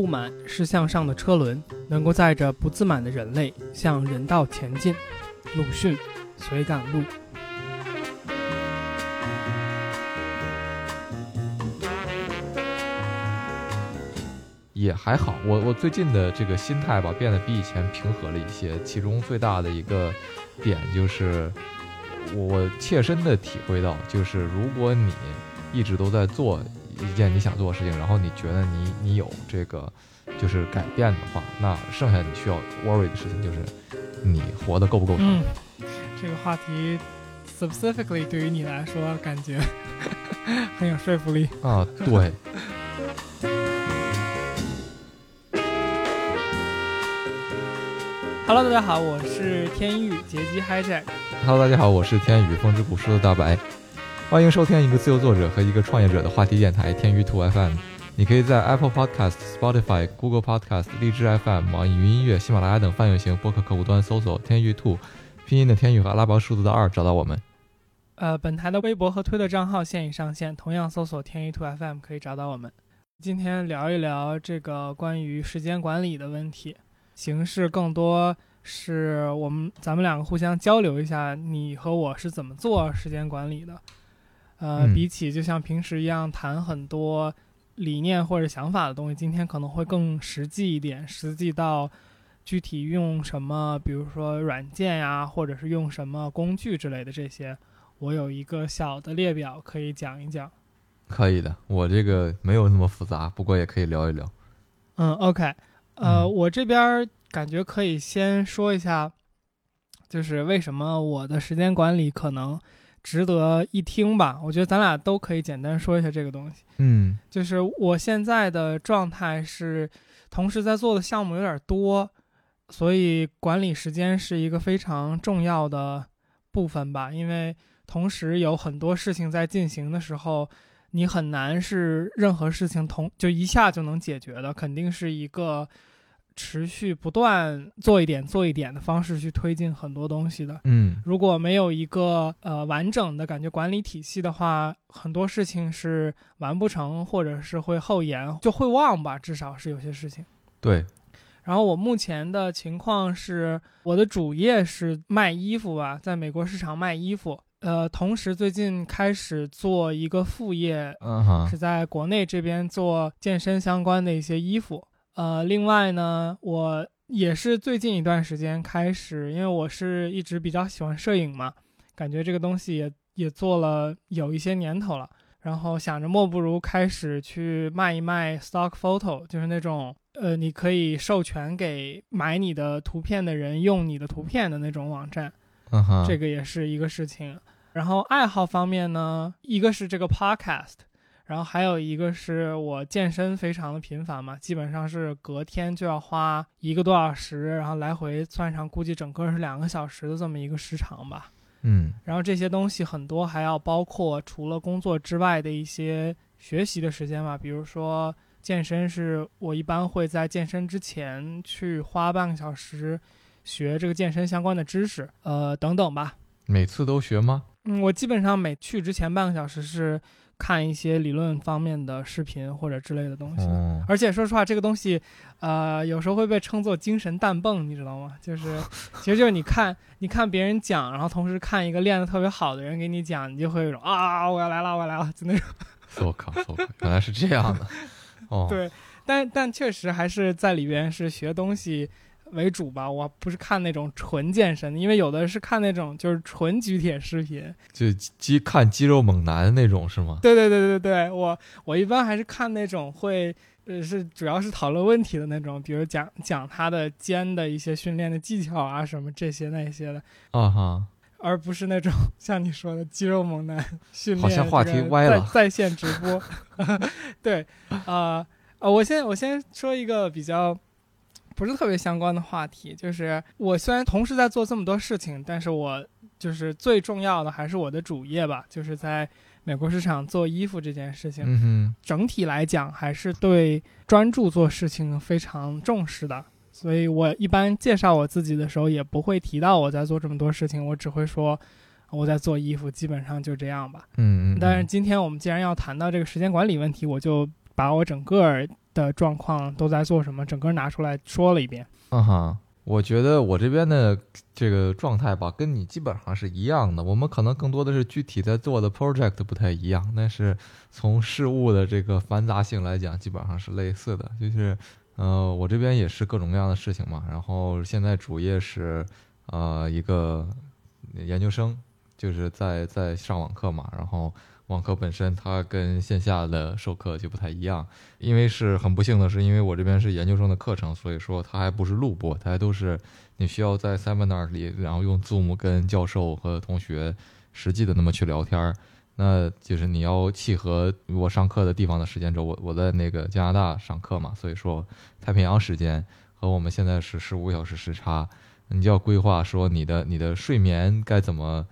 布满是向上的车轮，能够载着不自满的人类向人道前进。鲁迅，随感录。也还好，我我最近的这个心态吧，变得比以前平和了一些。其中最大的一个点就是，我切身的体会到，就是如果你一直都在做一件你想做的事情，然后你觉得你你有这个就是改变的话，那剩下你需要 worry 的事情就是你活得够不够长。嗯，这个话题 specifically 对于你来说，感觉 很有说服力。啊，对。Hello，大家好，我是天宇劫机 Hijack。Hello，大家好，我是天宇，风之谷说的大白，欢迎收听一个自由作者和一个创业者的话题电台天宇兔 FM。你可以在 Apple Podcast、Spotify、Google Podcast、荔枝 FM、网易云音乐、喜马拉雅等泛用型播客客户端搜索“天宇兔”，拼音的天宇和阿拉伯数字的二找到我们。呃，本台的微博和推特账号现已上线，同样搜索“天娱兔 FM” 可以找到我们。今天聊一聊这个关于时间管理的问题，形式更多是我们咱们两个互相交流一下，你和我是怎么做时间管理的。呃，嗯比起就像平时一样谈很多理念或者想法的东西，今天可能会更实际一点，实际到具体用什么，比如说软件呀，或者是用什么工具之类的这些。我有一个小的列表可以讲一讲。可以的，我这个没有那么复杂，不过也可以聊一聊。嗯，OK，呃，嗯我这边儿感觉可以先说一下，就是为什么我的时间管理可能值得一听吧。我觉得咱俩都可以简单说一下这个东西。嗯就是我现在的状态是，同时在做的项目有点多，所以管理时间是一个非常重要的部分吧。因为同时有很多事情在进行的时候，你很难是任何事情同就一下就能解决的，肯定是一个持续不断做一点做一点的方式去推进很多东西的。嗯如果没有一个呃完整的感觉管理体系的话，很多事情是完不成，或者是会后延，就会忘吧，至少是有些事情。对，然后我目前的情况是，我的主业是卖衣服吧，在美国市场卖衣服。呃，同时最近开始做一个副业，嗯哈是，在国内这边做健身相关的一些衣服。呃，另外呢，我也是最近一段时间开始，因为我是一直比较喜欢摄影嘛，感觉这个东西也也做了有一些年头了，然后想着莫不如开始去卖一卖 stock photo，就是那种呃，你可以授权给买你的图片的人用你的图片的那种网站。这个也是一个事情。然后爱好方面呢，一个是这个 podcast，然后还有一个是我健身非常的频繁嘛，基本上是隔天就要花一个多小时，然后来回算上，估计整个是两个小时的这么一个时长吧。嗯然后这些东西很多还要包括除了工作之外的一些学习的时间吧，比如说健身是我一般会在健身之前去花半个小时学这个健身相关的知识，呃等等吧。每次都学吗？嗯，我基本上每去之前半个小时是看一些理论方面的视频或者之类的东西。哦，而且说实话，这个东西，呃，有时候会被称作精神氮泵，你知道吗？就是，其实就是你看，你看别人讲，然后同时看一个练得特别好的人给你讲，你就会有一种啊，我要来了，我要来了，就那种。我靠，我靠，原来是这样的。哦，对，但但确实还是在里边是学东西为主吧。我不是看那种纯健身的，因为有的是看那种就是纯举铁视频。就肌看肌肉猛男那种是吗？对对对对对，我我一般还是看那种会。呃，是主要是讨论问题的那种，比如讲讲他的肩的一些训练的技巧啊，什么这些那些的，啊哈，而不是那种像你说的肌肉猛男训练。好像话题歪了在在线直播。对，呃呃，我先我先说一个比较不是特别相关的话题，就是我虽然同时在做这么多事情，但是我就是最重要的还是我的主业吧，就是在美国市场做衣服这件事情。嗯哼，整体来讲还是对专注做事情非常重视的，所以我一般介绍我自己的时候也不会提到我在做这么多事情，我只会说我在做衣服，基本上就这样吧。嗯嗯，但是今天我们既然要谈到这个时间管理问题，我就把我整个的状况都在做什么，整个拿出来说了一遍。嗯哈，我觉得我这边的这个状态吧，跟你基本上是一样的。我们可能更多的是具体在做的 project 不太一样，但是从事物的这个繁杂性来讲，基本上是类似的。就是，呃，我这边也是各种各样的事情嘛。然后现在主业是，呃，一个研究生，就是在在上网课嘛。然后。网课本身它跟线下的授课就不太一样，因为是很不幸的是，因为我这边是研究生的课程，所以说它还不是录播，它还都是你需要在 seminar 里，然后用 Zoom 跟教授和同学实际的那么去聊天儿，那就是你要契合我上课的地方的时间轴，我我在那个加拿大上课嘛，所以说太平洋时间和我们现在是十五个小时时差，你就要规划说你的你的睡眠该怎么。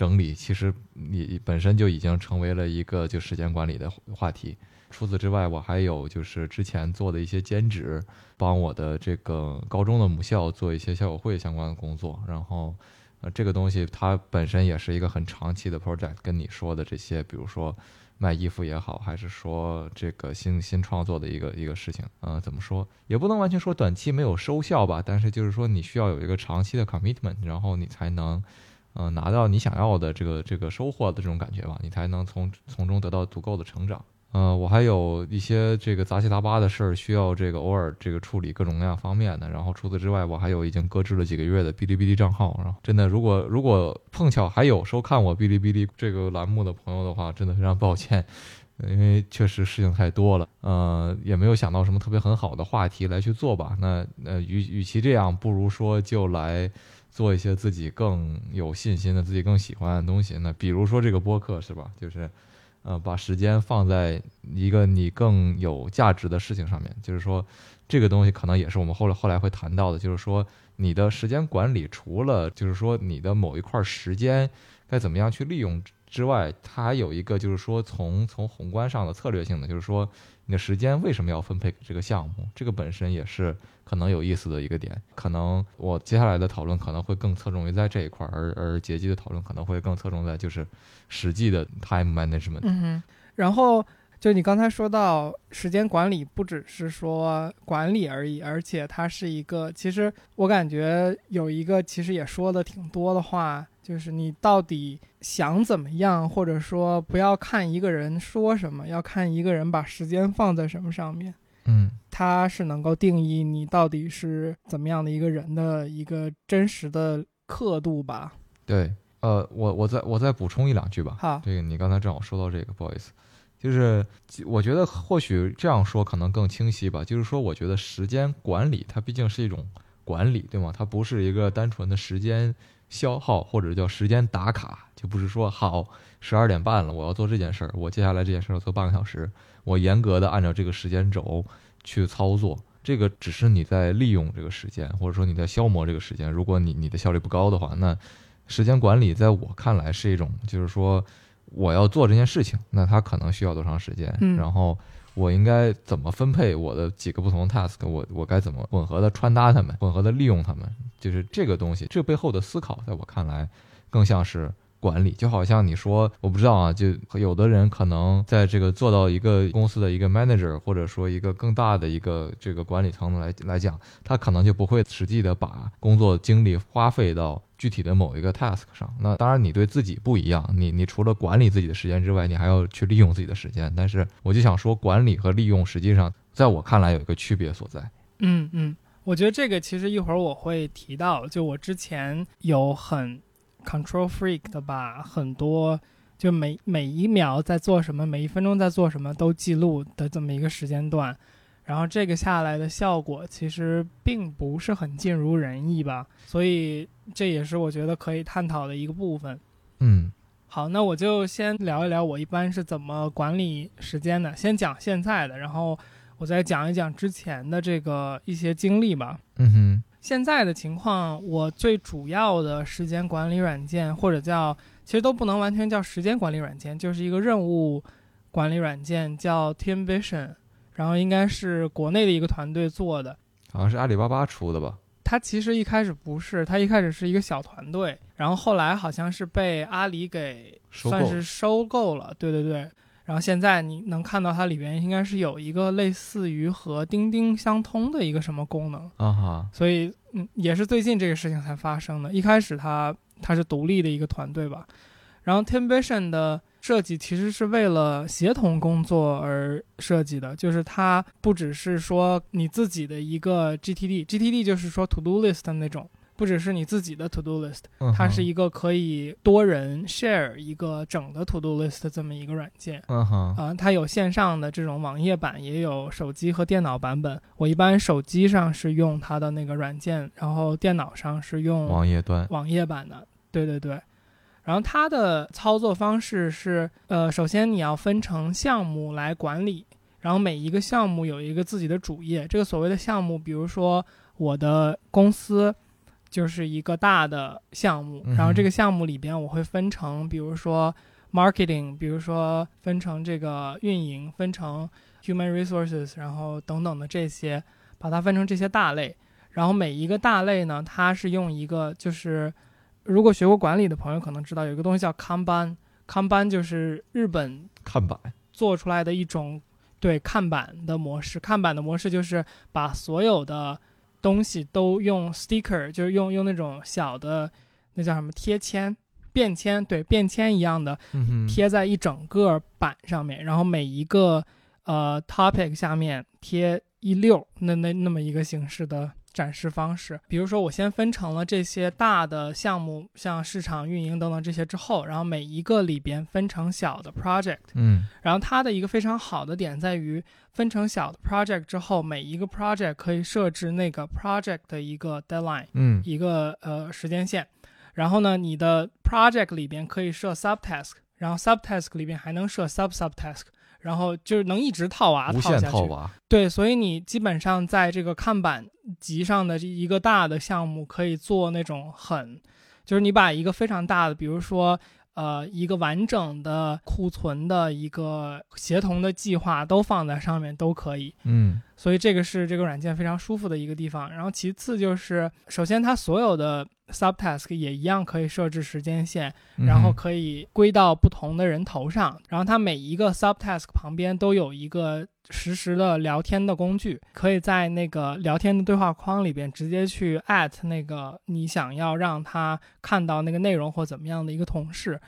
整理其实你本身就已经成为了一个就时间管理的话题。除此之外，我还有就是之前做的一些兼职，帮我的这个高中的母校做一些校友会相关的工作。然后，呃，这个东西它本身也是一个很长期的 project。跟你说的这些，比如说卖衣服也好，还是说这个新新创作的一个一个事情，呃，怎么说也不能完全说短期没有收效吧。但是就是说你需要有一个长期的 commitment，然后你才能。嗯，拿到你想要的这个这个收获的这种感觉吧，你才能从从中得到足够的成长。嗯，我还有一些这个杂七杂八的事儿需要这个偶尔这个处理各种各样方面的。然后除此之外，我还有已经搁置了几个月的哔哩哔哩账号。然后真的，如果如果碰巧还有收看我哔哩哔哩这个栏目的朋友的话，真的非常抱歉，因为确实事情太多了。呃，也没有想到什么特别很好的话题来去做吧。那呃，与与其这样，不如说就来。做一些自己更有信心的、自己更喜欢的东西。那比如说这个播客是吧？就是，呃，把时间放在一个你更有价值的事情上面。就是说，这个东西可能也是我们后来后来会谈到的。就是说，你的时间管理除了就是说你的某一块时间该怎么样去利用之外，它还有一个就是说从从宏观上的策略性的，就是说。你的时间为什么要分配给这个项目？这个本身也是可能有意思的一个点。可能我接下来的讨论可能会更侧重于在这一块，而而结基的讨论可能会更侧重在就是实际的 time management。嗯哼。然后就你刚才说到时间管理，不只是说管理而已，而且它是一个，其实我感觉有一个其实也说的挺多的话。就是你到底想怎么样，或者说不要看一个人说什么，要看一个人把时间放在什么上面。嗯，它是能够定义你到底是怎么样的一个人的一个真实的刻度吧？对，呃，我我再我再补充一两句吧。好，这个你刚才正好说到这个，不好意思，就是我觉得或许这样说可能更清晰吧。就是说，我觉得时间管理它毕竟是一种管理，对吗？它不是一个单纯的时间。消耗或者叫时间打卡，就不是说好十二点半了，我要做这件事儿，我接下来这件事儿要做半个小时，我严格的按照这个时间轴去操作。这个只是你在利用这个时间，或者说你在消磨这个时间。如果你你的效率不高的话，那时间管理在我看来是一种，就是说我要做这件事情，那它可能需要多长时间，然后。我应该怎么分配我的几个不同的 task？我我该怎么混合的穿搭它们，混合的利用它们？就是这个东西，这背后的思考，在我看来，更像是管理。就好像你说，我不知道啊，就有的人可能在这个做到一个公司的一个 manager，或者说一个更大的一个这个管理层来来讲，他可能就不会实际的把工作精力花费到。具体的某一个 task 上，那当然你对自己不一样，你你除了管理自己的时间之外，你还要去利用自己的时间。但是我就想说，管理和利用实际上在我看来有一个区别所在。嗯嗯，我觉得这个其实一会儿我会提到，就我之前有很 control freak 的把很多就每每一秒在做什么，每一分钟在做什么都记录的这么一个时间段。然后这个下来的效果其实并不是很尽如人意吧，所以这也是我觉得可以探讨的一个部分。嗯，好，那我就先聊一聊我一般是怎么管理时间的，先讲现在的，然后我再讲一讲之前的这个一些经历吧。嗯哼，现在的情况，我最主要的时间管理软件或者叫，其实都不能完全叫时间管理软件，就是一个任务管理软件，叫 Team Vision。然后应该是国内的一个团队做的，好像是阿里巴巴出的吧？它其实一开始不是，它一开始是一个小团队，然后后来好像是被阿里给算是收购了。对对对。然后现在你能看到它里边应该是有一个类似于和钉钉相通的一个什么功能，啊哈，所以嗯，也是最近这个事情才发生的。一开始它它是独立的一个团队吧，然后 Teamvision 的设计其实是为了协同工作而设计的，就是它不只是说你自己的一个 GTD，GTD 就是说 To Do List 的那种。不只是你自己的 To Do List，嗯它是一个可以多人 share 一个整的 To Do List 这么一个软件。嗯哼，啊、它有线上的这种网页版，也有手机和电脑版本。我一般手机上是用它的那个软件，然后电脑上是用网页端，网页版的。对对对。然后它的操作方式是，呃，首先你要分成项目来管理，然后每一个项目有一个自己的主页。这个所谓的项目，比如说我的公司就是一个大的项目，然后这个项目里边我会分成，比如说 marketing，比如说分成这个运营，分成 human resources，然后等等的这些，把它分成这些大类。然后每一个大类呢，它是用一个就是，如果学过管理的朋友可能知道，有一个东西叫 Kanban，Kanban 就是日本看板，做出来的一种对看板的模式。看板的模式就是把所有的东西都用 sticker，就是用用那种小的那叫什么贴签、便签，对便签一样的贴在一整个板上面，然后每一个呃 topic 下面贴一溜，那那那么一个形式的展示方式。比如说，我先分成了这些大的项目，像市场运营等等这些之后，然后每一个里边分成小的 project。嗯然后它的一个非常好的点在于，分成小的 project 之后，每一个 project 可以设置那个 project 的一个 deadline。嗯一个呃时间线，然后呢，你的 project 里边可以设 subtask，然后 subtask 里边还能设 sub subtask，然后就是能一直套娃无限套娃，对，所以你基本上在这个看板集上的这一个大的项目，可以做那种很，就是你把一个非常大的，比如说。呃，一个完整的库存的一个协同的计划都放在上面都可以，嗯所以这个是这个软件非常舒服的一个地方。然后其次就是，首先它所有的 subtask 也一样可以设置时间线，嗯然后可以归到不同的人头上。然后它每一个 subtask 旁边都有一个实时的聊天的工具，可以在那个聊天的对话框里边直接去 at 那个你想要让他看到那个内容或怎么样的一个同事。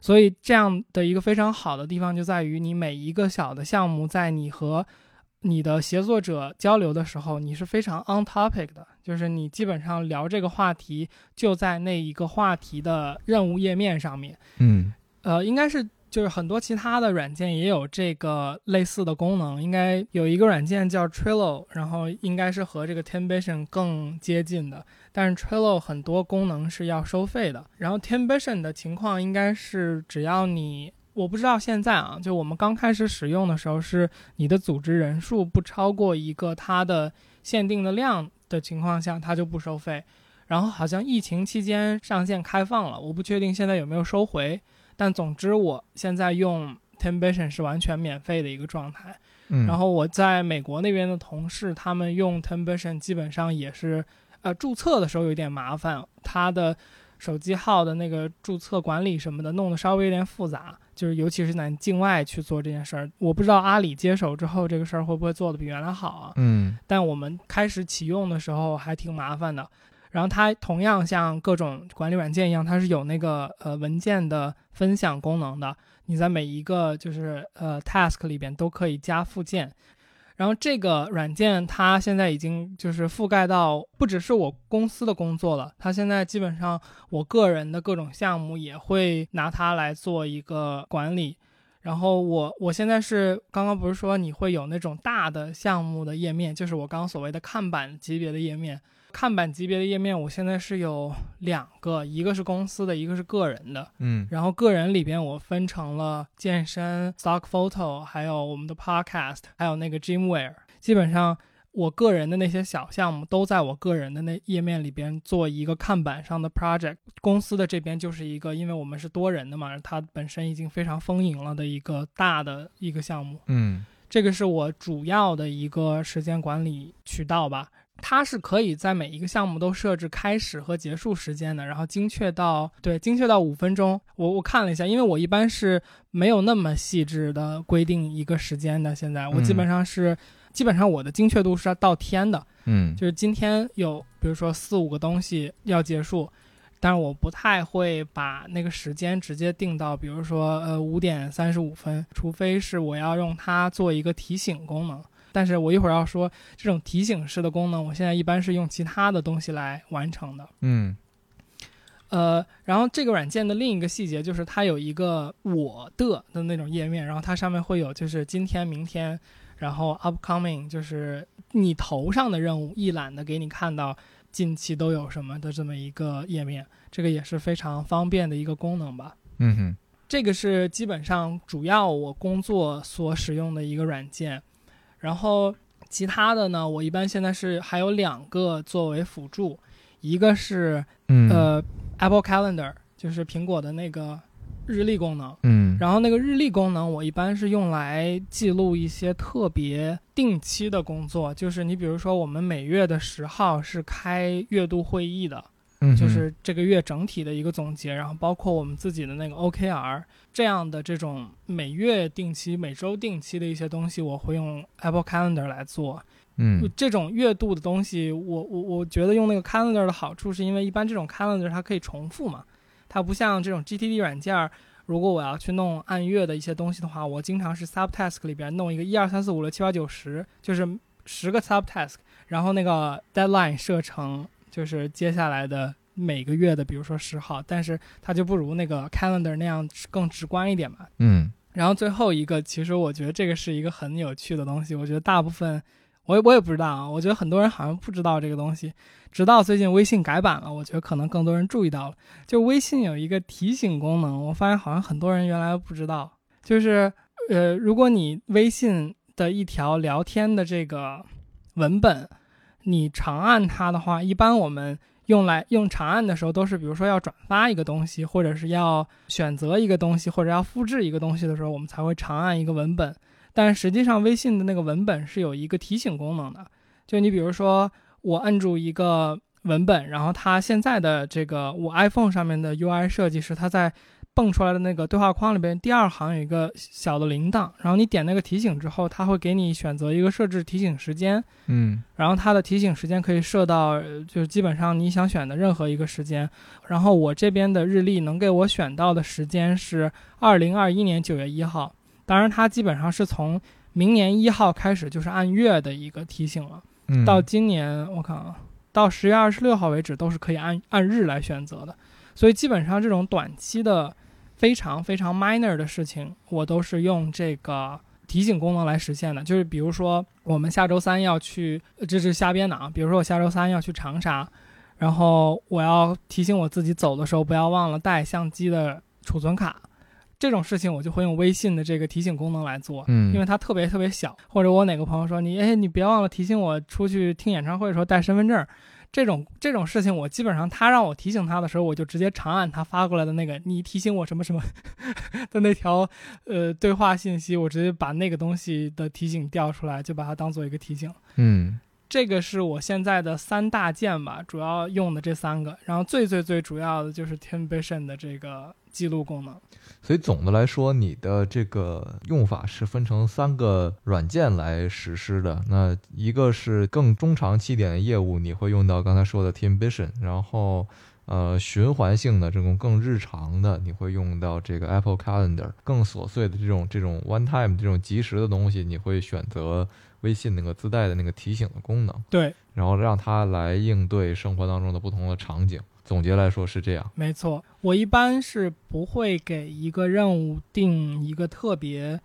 所以这样的一个非常好的地方就在于，你每一个小的项目，在你和你的协作者交流的时候，你是非常 on topic 的，就是你基本上聊这个话题就在那一个话题的任务页面上面。嗯呃，应该是就是很多其他的软件也有这个类似的功能，应该有一个软件叫 Trello，然后应该是和这个 Teamvision 更接近的，但是 Trello 很多功能是要收费的，然后 Teamvision 的情况应该是只要你。我不知道现在啊，就我们刚开始使用的时候，是你的组织人数不超过一个它的限定的量的情况下，它就不收费。然后好像疫情期间上线开放了，我不确定现在有没有收回。但总之，我现在用 Teamvision 是完全免费的一个状态。嗯，然后我在美国那边的同事，他们用 Teamvision 基本上也是，呃，注册的时候有点麻烦，它的手机号的那个注册管理什么的弄得稍微有点复杂，就是尤其是在境外去做这件事儿。我不知道阿里接手之后这个事儿会不会做得比原来好啊？嗯但我们开始启用的时候还挺麻烦的。然后它同样像各种管理软件一样，它是有那个呃文件的分享功能的。你在每一个就是呃 task 里边都可以加附件。然后这个软件它现在已经就是覆盖到不只是我公司的工作了，它现在基本上我个人的各种项目也会拿它来做一个管理。然后我我现在是刚刚不是说你会有那种大的项目的页面，就是我刚刚所谓的看板级别的页面。看板级别的页面，我现在是有两个，一个是公司的，一个是个人的。嗯然后个人里边我分成了健身、stock photo，还有我们的 podcast，还有那个 Gymwear。基本上我个人的那些小项目都在我个人的那页面里边做一个看板上的 project。公司的这边就是一个，因为我们是多人的嘛，它本身已经非常丰盈了的一个大的一个项目。嗯这个是我主要的一个时间管理渠道吧。它是可以在每一个项目都设置开始和结束时间的，然后精确到对精确到五分钟。我我看了一下，因为我一般是没有那么细致的规定一个时间的。现在我基本上是，基本上我的精确度是要到天的。嗯，就是今天有比如说四五个东西要结束，但是我不太会把那个时间直接定到，比如说呃五点三十五分，除非是我要用它做一个提醒功能。但是我一会儿要说这种提醒式的功能，我现在一般是用其他的东西来完成的。嗯，呃，然后这个软件的另一个细节就是它有一个我的的那种页面，然后它上面会有就是今天、明天，然后 upcoming 就是你头上的任务一览的给你看到近期都有什么的这么一个页面，这个也是非常方便的一个功能吧。嗯哼，这个是基本上主要我工作所使用的一个软件。然后其他的呢，我一般现在是还有两个作为辅助，一个是呃 Apple Calendar，就是苹果的那个日历功能。嗯，然后那个日历功能我一般是用来记录一些特别定期的工作，就是你比如说我们每月的十号是开月度会议的。就是这个月整体的一个总结，然后包括我们自己的那个 OKR 这样的这种每月定期、每周定期的一些东西，我会用 Apple Calendar 来做。嗯，这种月度的东西，我我我觉得用那个 Calendar 的好处是因为一般这种 Calendar 它可以重复嘛，它不像这种 GTD 软件，如果我要去弄按月的一些东西的话，我经常是 Subtask 里边弄一个一二三四五六七八九十，就是十个 Subtask，然后那个 Deadline 设成。就是接下来的每个月的，比如说十号，但是它就不如那个 calendar 那样更直观一点嘛。嗯。然后最后一个，其实我觉得这个是一个很有趣的东西。我觉得大部分，我也我也不知道啊。我觉得很多人好像不知道这个东西，直到最近微信改版了，我觉得可能更多人注意到了。就微信有一个提醒功能，我发现好像很多人原来不知道。就是呃，如果你微信的一条聊天的这个文本。你长按它的话，一般我们用来用长按的时候，都是比如说要转发一个东西，或者是要选择一个东西，或者要复制一个东西的时候，我们才会长按一个文本。但实际上，微信的那个文本是有一个提醒功能的。就你比如说，我摁住一个文本，然后它现在的这个我 iPhone 上面的 UI 设计是它在。蹦出来的那个对话框里边，第二行有一个小的铃铛，然后你点那个提醒之后，它会给你选择一个设置提醒时间，嗯，然后它的提醒时间可以设到，就是基本上你想选的任何一个时间。然后我这边的日历能给我选到的时间是二零二一年九月一号，当然它基本上是从明年一号开始就是按月的一个提醒了，到今年我看啊，到十月二十六号为止都是可以按按日来选择的，所以基本上这种短期的。非常非常 minor 的事情，我都是用这个提醒功能来实现的。就是比如说，我们下周三要去，这是瞎编的啊。比如说，我下周三要去长沙，然后我要提醒我自己走的时候不要忘了带相机的储存卡。这种事情我就会用微信的这个提醒功能来做，嗯，因为它特别特别小。或者我哪个朋友说你，哎，你别忘了提醒我出去听演唱会的时候带身份证。这种这种事情，我基本上他让我提醒他的时候，我就直接长按他发过来的那个“你提醒我什么什么”的那条呃对话信息，我直接把那个东西的提醒调出来，就把它当做一个提醒。嗯。这个是我现在的三大件吧，主要用的这三个，然后最最最主要的就是 Teamvision 的这个记录功能。所以总的来说，你的这个用法是分成三个软件来实施的。那一个是更中长期点的业务，你会用到刚才说的 Teamvision，然后呃循环性的这种更日常的，你会用到这个 Apple Calendar，更琐碎的这种这种 One Time 这种即时的东西，你会选择。微信那个自带的那个提醒的功能，对，然后让它来应对生活当中的不同的场景。总结来说是这样，没错。我一般是不会给一个任务定一个特别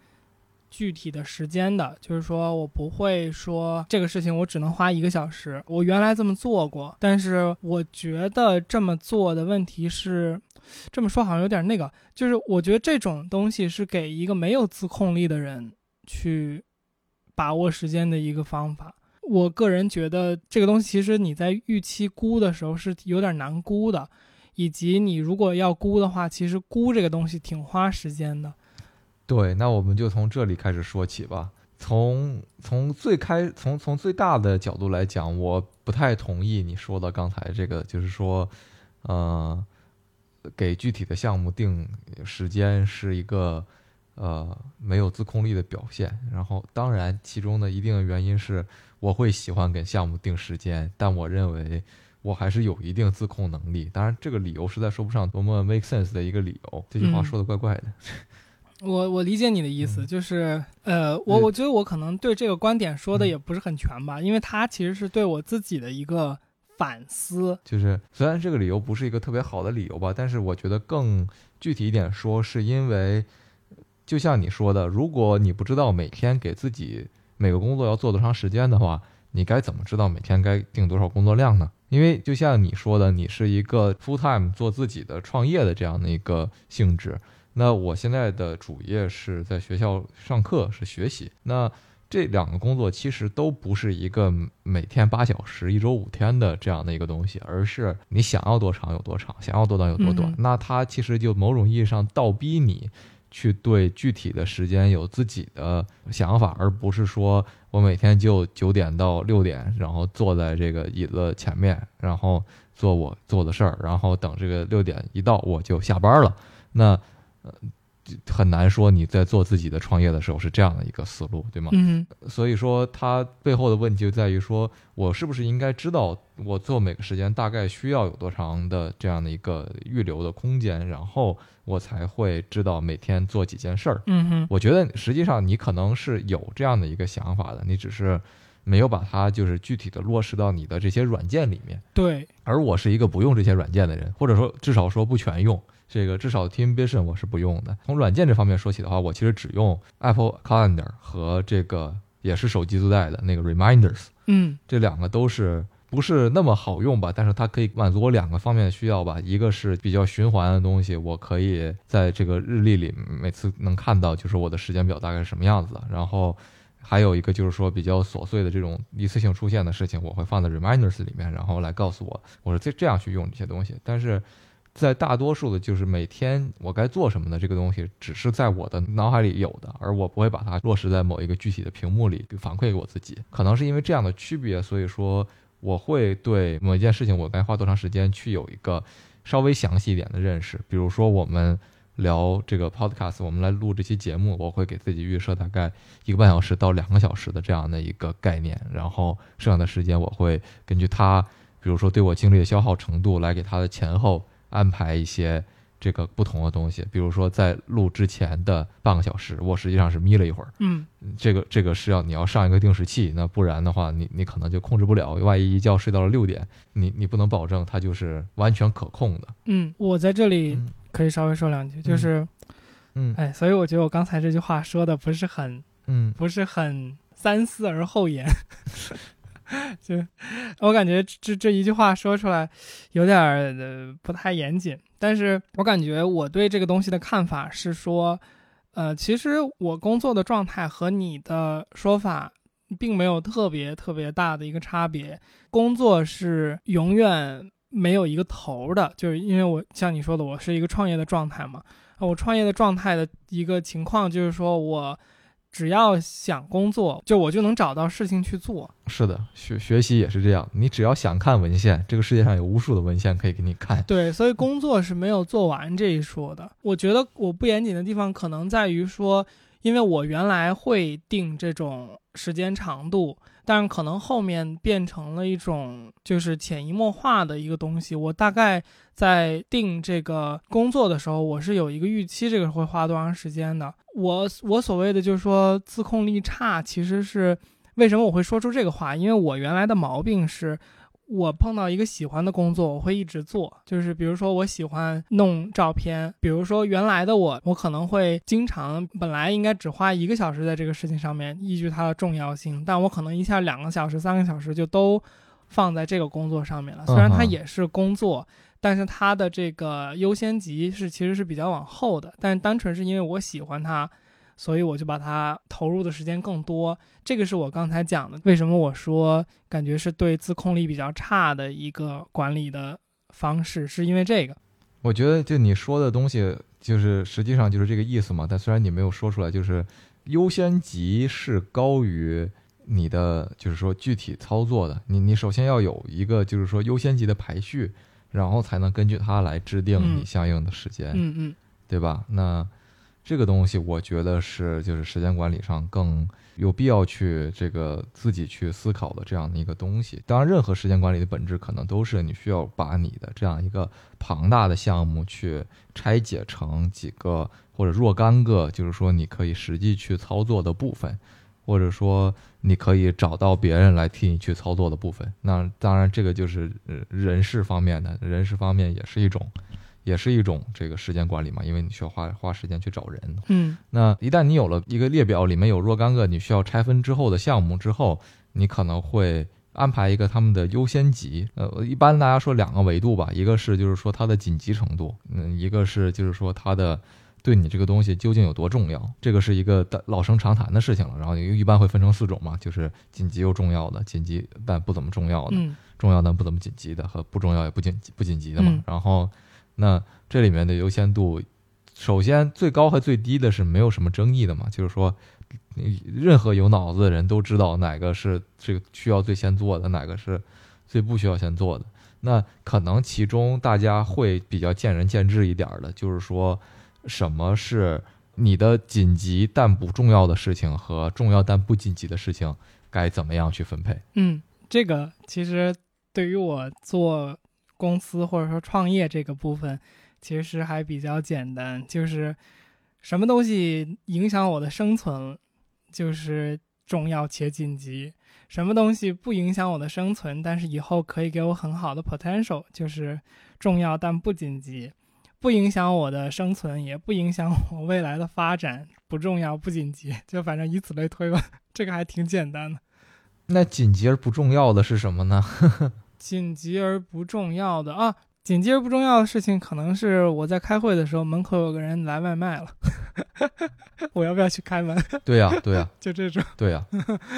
具体的时间的，就是说我不会说这个事情我只能花一个小时。我原来这么做过，但是我觉得这么做的问题是，这么说好像有点那个，就是我觉得这种东西是给一个没有自控力的人去。把握时间的一个方法，我个人觉得这个东西其实你在预期估的时候是有点难估的，以及你如果要估的话，其实估这个东西挺花时间的。对，那我们就从这里开始说起吧。从从最开从从最大的角度来讲，我不太同意你说的刚才这个，就是说，呃，给具体的项目定时间是一个呃没有自控力的表现。然后，当然其中的一定原因是我会喜欢给项目定时间，但我认为我还是有一定自控能力。当然，这个理由实在说不上多么 make sense 的一个理由。这句话说的怪怪的。我我理解你的意思，嗯就是呃，我我觉得我可能对这个观点说的嗯也不是很全吧，因为它其实是对我自己的一个反思。就是虽然这个理由不是一个特别好的理由吧，但是我觉得更具体一点说，是因为就像你说的，如果你不知道每天给自己每个工作要做多长时间的话，你该怎么知道每天该定多少工作量呢？因为就像你说的，你是一个 full time 做自己的创业的这样的一个性质。那我现在的主业是在学校上课，是学习。那这两个工作其实都不是一个每天八小时、一周五天的这样的一个东西，而是你想要多长有多长，想要多短有多短。嗯那它其实就某种意义上倒逼你去对具体的时间有自己的想法，而不是说我每天就九点到六点，然后坐在这个椅子前面，然后做我做的事儿，然后等这个六点一到我就下班了。那呃，很难说你在做自己的创业的时候是这样的一个思路，对吗？嗯所以说，它背后的问题就在于说，我是不是应该知道我做每个时间大概需要有多长的这样的一个预留的空间，然后我才会知道每天做几件事儿。嗯哼，我觉得实际上你可能是有这样的一个想法的，你只是没有把它就是具体的落实到你的这些软件里面。对，而我是一个不用这些软件的人，或者说至少说不全用。这个至少 Teamvision 我是不用的。从软件这方面说起的话，我其实只用 Apple Calendar 和这个也是手机自带的那个 Reminders，嗯这两个都是不是那么好用吧？但是它可以满足我两个方面的需要吧。一个是比较循环的东西，我可以在这个日历里每次能看到，就是我的时间表大概是什么样子的。然后还有一个就是说比较琐碎的这种一次性出现的事情，我会放在 Reminders 里面，然后来告诉我我是这这样去用这些东西。但是在大多数的，就是每天我该做什么的这个东西，只是在我的脑海里有的，而我不会把它落实在某一个具体的屏幕里反馈给我自己。可能是因为这样的区别，所以说我会对某一件事情我该花多长时间去有一个稍微详细一点的认识。比如说我们聊这个 podcast，我们来录这期节目，我会给自己预设大概一个半小时到两个小时的这样的一个概念，然后剩下的时间我会根据它，比如说对我精力的消耗程度来给它的前后。安排一些这个不同的东西，比如说在录之前的半个小时，我实际上是眯了一会儿。嗯这个这个是要你要上一个定时器，那不然的话，你你可能就控制不了。万一一觉睡到了六点，你你不能保证它就是完全可控的。嗯，我在这里嗯可以稍微说两句，就是嗯哎，所以我觉得我刚才这句话说的不是很嗯不是很三思而后言，就我感觉这这一句话说出来有点儿不太严谨，但是我感觉我对这个东西的看法是说，呃，其实我工作的状态和你的说法并没有特别特别大的一个差别，工作是永远没有一个头儿的，就是因为我像你说的，我是一个创业的状态嘛，我创业的状态的一个情况就是说我。只要想工作，就我就能找到事情去做。是的，学学习也是这样。你只要想看文献，这个世界上有无数的文献可以给你看。对，所以工作是没有做完这一说的。我觉得我不严谨的地方可能在于说，因为我原来会定这种时间长度，但是可能后面变成了一种就是潜移默化的一个东西。我大概在定这个工作的时候，我是有一个预期，这个会花多长时间的。我我所谓的就是说自控力差，其实是为什么我会说出这个话？因为我原来的毛病是。我碰到一个喜欢的工作，我会一直做。就是比如说，我喜欢弄照片，比如说原来的我，我可能会经常本来应该只花一个小时在这个事情上面，依据它的重要性，但我可能一下两个小时、三个小时就都放在这个工作上面了。虽然它也是工作，但是它的这个优先级是其实是比较往后的。但单纯是因为我喜欢它。所以我就把它投入的时间更多，这个是我刚才讲的。为什么我说感觉是对自控力比较差的一个管理的方式，是因为这个。我觉得就你说的东西，就是实际上就是这个意思嘛。但虽然你没有说出来，就是优先级是高于你的，就是说具体操作的。你你首先要有一个就是说优先级的排序，然后才能根据它来制定你嗯相应的时间，嗯嗯对吧？那这个东西我觉得是就是时间管理上更有必要去这个自己去思考的这样的一个东西。当然，任何时间管理的本质可能都是你需要把你的这样一个庞大的项目去拆解成几个或者若干个，就是说你可以实际去操作的部分，或者说你可以找到别人来替你去操作的部分。那当然，这个就是人事方面的，人事方面也是一种。也是一种这个时间管理嘛，因为你需要花花时间去找人。嗯那一旦你有了一个列表，里面有若干个你需要拆分之后的项目之后，你可能会安排一个他们的优先级。呃，一般大家说两个维度吧，一个是就是说它的紧急程度，嗯，一个是就是说它的对你这个东西究竟有多重要，这个是一个大老生常谈的事情了。然后一般会分成四种嘛，就是紧急又重要的，紧急但不怎么重要的，嗯重要但不怎么紧急的和不重要也不紧不紧急的嘛。嗯然后，那这里面的优先度，首先最高和最低的是没有什么争议的嘛，就是说，任何有脑子的人都知道哪个是这个需要最先做的，哪个是最不需要先做的。那可能其中大家会比较见仁见智一点儿的，就是说什么是你的紧急但不重要的事情和重要但不紧急的事情该怎么样去分配？嗯，这个其实对于我做公司或者说创业这个部分，其实还比较简单，就是什么东西影响我的生存，就是重要且紧急；什么东西不影响我的生存，但是以后可以给我很好的 potential，就是重要但不紧急。不影响我的生存，也不影响我未来的发展，不重要不紧急，就反正以此类推吧。这个还挺简单的。那紧急而不重要的是什么呢？紧急而不重要的啊，紧急而不重要的事情，可能是我在开会的时候，门口有个人来外卖了，我要不要去开门？对呀、对呀、就这种。对呀、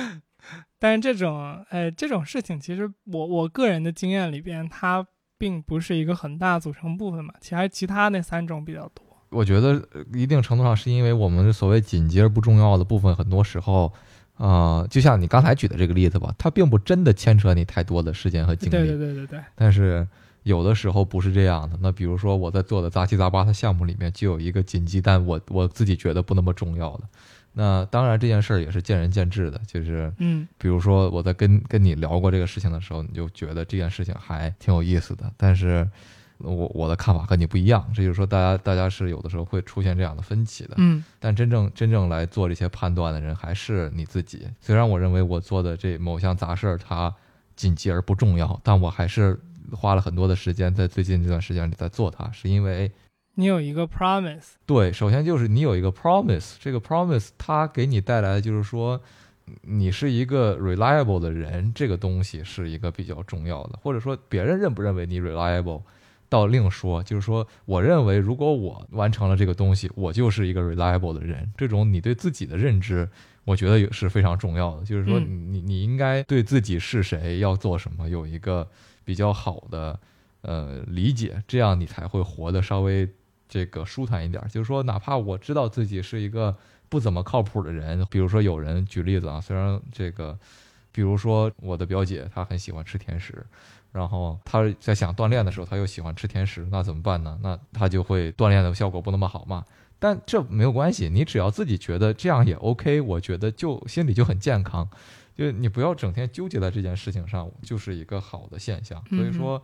但是这种，哎，这种事情，其实我我个人的经验里边，它并不是一个很大组成部分嘛，其还其他那三种比较多。我觉得呃一定程度上是因为我们所谓紧急而不重要的部分，很多时候，呃，就像你刚才举的这个例子吧，它并不真的牵扯你太多的时间和精力，对对对对对，但是有的时候不是这样的。那比如说我在做的杂七杂八的项目里面，就有一个紧急，但我我自己觉得不那么重要的。那当然这件事儿也是见仁见智的，就是嗯比如说我在跟跟你聊过这个事情的时候，你就觉得这件事情还挺有意思的，但是我我的看法和你不一样，这就是说大家大家是有的时候会出现这样的分歧的。嗯但真正真正来做这些判断的人还是你自己。虽然我认为我做的这某项杂事儿它紧急而不重要，但我还是花了很多的时间在最近这段时间里在做它，是因为你有一个 promise，对，首先就是你有一个 promise，这个 promise 它给你带来的就是说，你是一个 reliable 的人，这个东西是一个比较重要的，或者说别人认不认为你 reliable，倒另说。就是说，我认为如果我完成了这个东西，我就是一个 reliable 的人。这种你对自己的认知，我觉得也是非常重要的。就是说嗯你，你你应该对自己是谁，要做什么，有一个比较好的呃理解，这样你才会活得稍微这个舒坦一点儿。就是说，哪怕我知道自己是一个不怎么靠谱的人，比如说有人举例子啊，虽然这个，比如说我的表姐她很喜欢吃甜食，然后他在想锻炼的时候，他又喜欢吃甜食，那怎么办呢？那他就会锻炼的效果不那么好嘛。但这没有关系，你只要自己觉得这样也 OK，我觉得就心里就很健康。就你不要整天纠结在这件事情上，就是一个好的现象。所以说，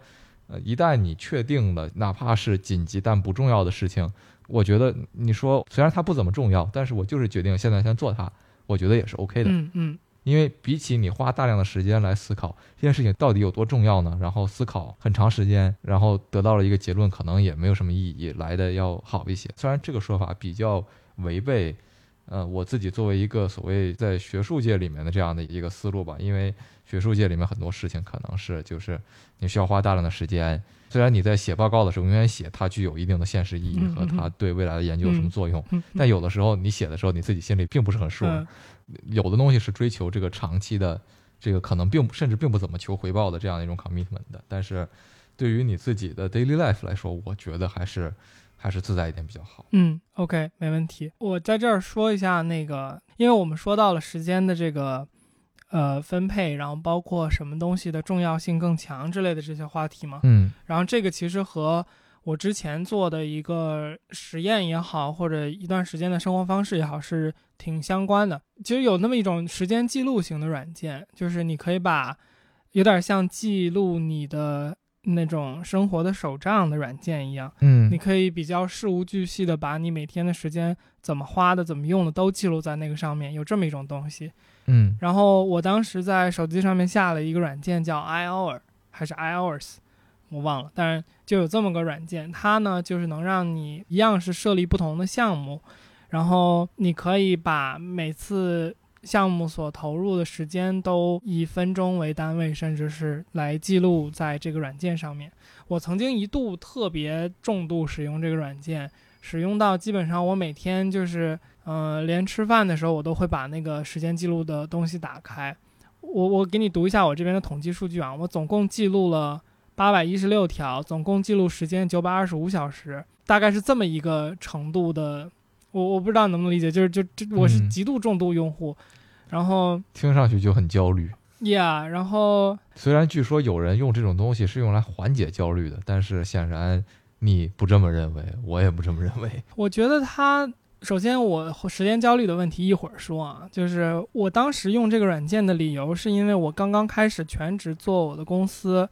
呃，一旦你确定了，哪怕是紧急但不重要的事情，我觉得你说虽然它不怎么重要，但是我就是决定现在先做它，我觉得也是 OK 的。嗯嗯因为比起你花大量的时间来思考这件事情到底有多重要呢，然后思考很长时间，然后得到了一个结论，可能也没有什么意义，来的要好一些。虽然这个说法比较违背，呃，我自己作为一个所谓在学术界里面的这样的一个思路吧，因为学术界里面很多事情可能是就是你需要花大量的时间。虽然你在写报告的时候永远写它具有一定的现实意义和它对未来的研究有什么作用，嗯，但有的时候你写的时候你自己心里并不是很舒服。嗯有的东西是追求这个长期的，这个可能并不甚至并不怎么求回报的这样一种 commitment 的，但是对于你自己的 daily life 来说，我觉得还是还是自在一点比较好。嗯，OK，没问题。我在这儿说一下那个，因为我们说到了时间的这个呃分配，然后包括什么东西的重要性更强之类的这些话题嘛。嗯然后这个其实和我之前做的一个实验也好，或者一段时间的生活方式也好，是挺相关的。其实有那么一种时间记录型的软件，就是你可以把有点像记录你的那种生活的手账的软件一样，嗯你可以比较事无巨细的把你每天的时间怎么花的、怎么用的都记录在那个上面，有这么一种东西。嗯然后我当时在手机上面下了一个软件叫 iHour 还是 iHours，我忘了，但是就有这么个软件，它呢就是能让你一样是设立不同的项目，然后你可以把每次项目所投入的时间都以分钟为单位，甚至是来记录在这个软件上面。我曾经一度特别重度使用这个软件，使用到基本上我每天就是，呃，连吃饭的时候我都会把那个时间记录的东西打开。我我给你读一下我这边的统计数据啊，我总共记录了八百一十六条，总共记录时间九百二十五小时，大概是这么一个程度的。我我不知道能不能理解，就是就这我是嗯极度重度用户，然后听上去就很焦虑。yeah，然后虽然据说有人用这种东西是用来缓解焦虑的，但是显然你不这么认为，我也不这么认为。我觉得它首先我时间焦虑的问题一会儿说啊，就是我当时用这个软件的理由是因为我刚刚开始全职做我的公司，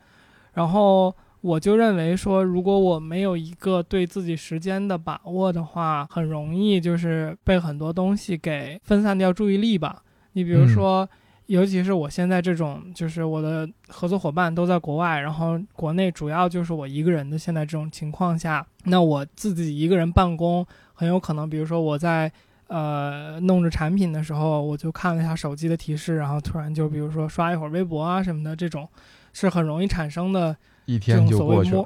然后我就认为说，如果我没有一个对自己时间的把握的话，很容易就是被很多东西给分散掉注意力吧。你比如说。尤其是我现在这种，就是我的合作伙伴都在国外，然后国内主要就是我一个人的。现在这种情况下，那我自己一个人办公，很有可能，比如说我在呃弄着产品的时候，我就看了一下手机的提示，然后突然就比如说刷一会儿微博啊什么的，这种是很容易产生的。一天就过去了。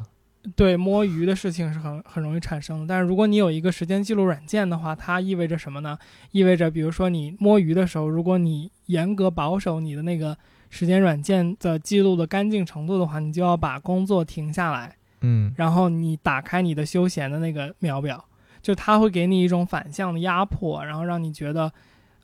对摸鱼的事情是很很容易产生的，但是如果你有一个时间记录软件的话，它意味着什么呢？意味着比如说你摸鱼的时候，如果你严格保守你的那个时间软件的记录的干净程度的话，你就要把工作停下来，嗯然后你打开你的休闲的那个秒表，就它会给你一种反向的压迫，然后让你觉得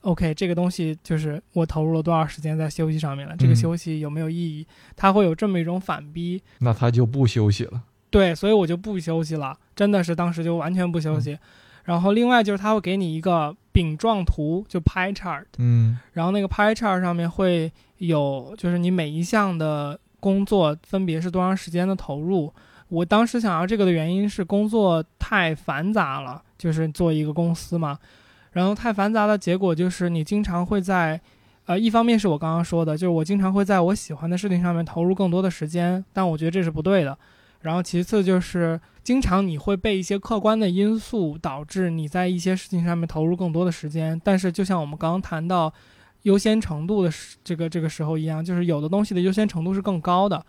，OK，这个东西就是我投入了多少时间在休息上面了，这个嗯休息有没有意义？它会有这么一种反逼。那他就不休息了。对，所以我就不休息了，真的是当时就完全不休息。然后另外就是他会给你一个饼状图，就 pie chart，嗯然后那个 pie chart 上面会有就是你每一项的工作分别是多长时间的投入。我当时想要这个的原因是工作太繁杂了，就是做一个公司嘛，然后太繁杂的结果就是你经常会在，呃，一方面是我刚刚说的，就是我经常会在我喜欢的事情上面投入更多的时间，但我觉得这是不对的。然后其次就是经常你会被一些客观的因素导致你在一些事情上面投入更多的时间，但是就像我们刚刚谈到优先程度的这个这个时候一样，就是有的东西的优先程度是更高的。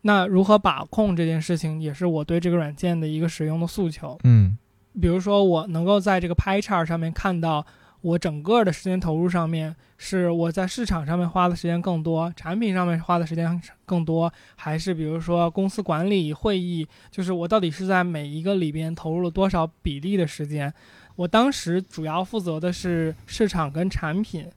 那如何把控这件事情，也是我对这个软件的一个使用的诉求。嗯比如说，我能够在这个 Pie Chart 上面看到我整个的时间投入上面，是我在市场上面花的时间更多，产品上面花的时间更多，还是比如说公司管理会议，就是我到底是在每一个里边投入了多少比例的时间？我当时主要负责的是市场跟产品，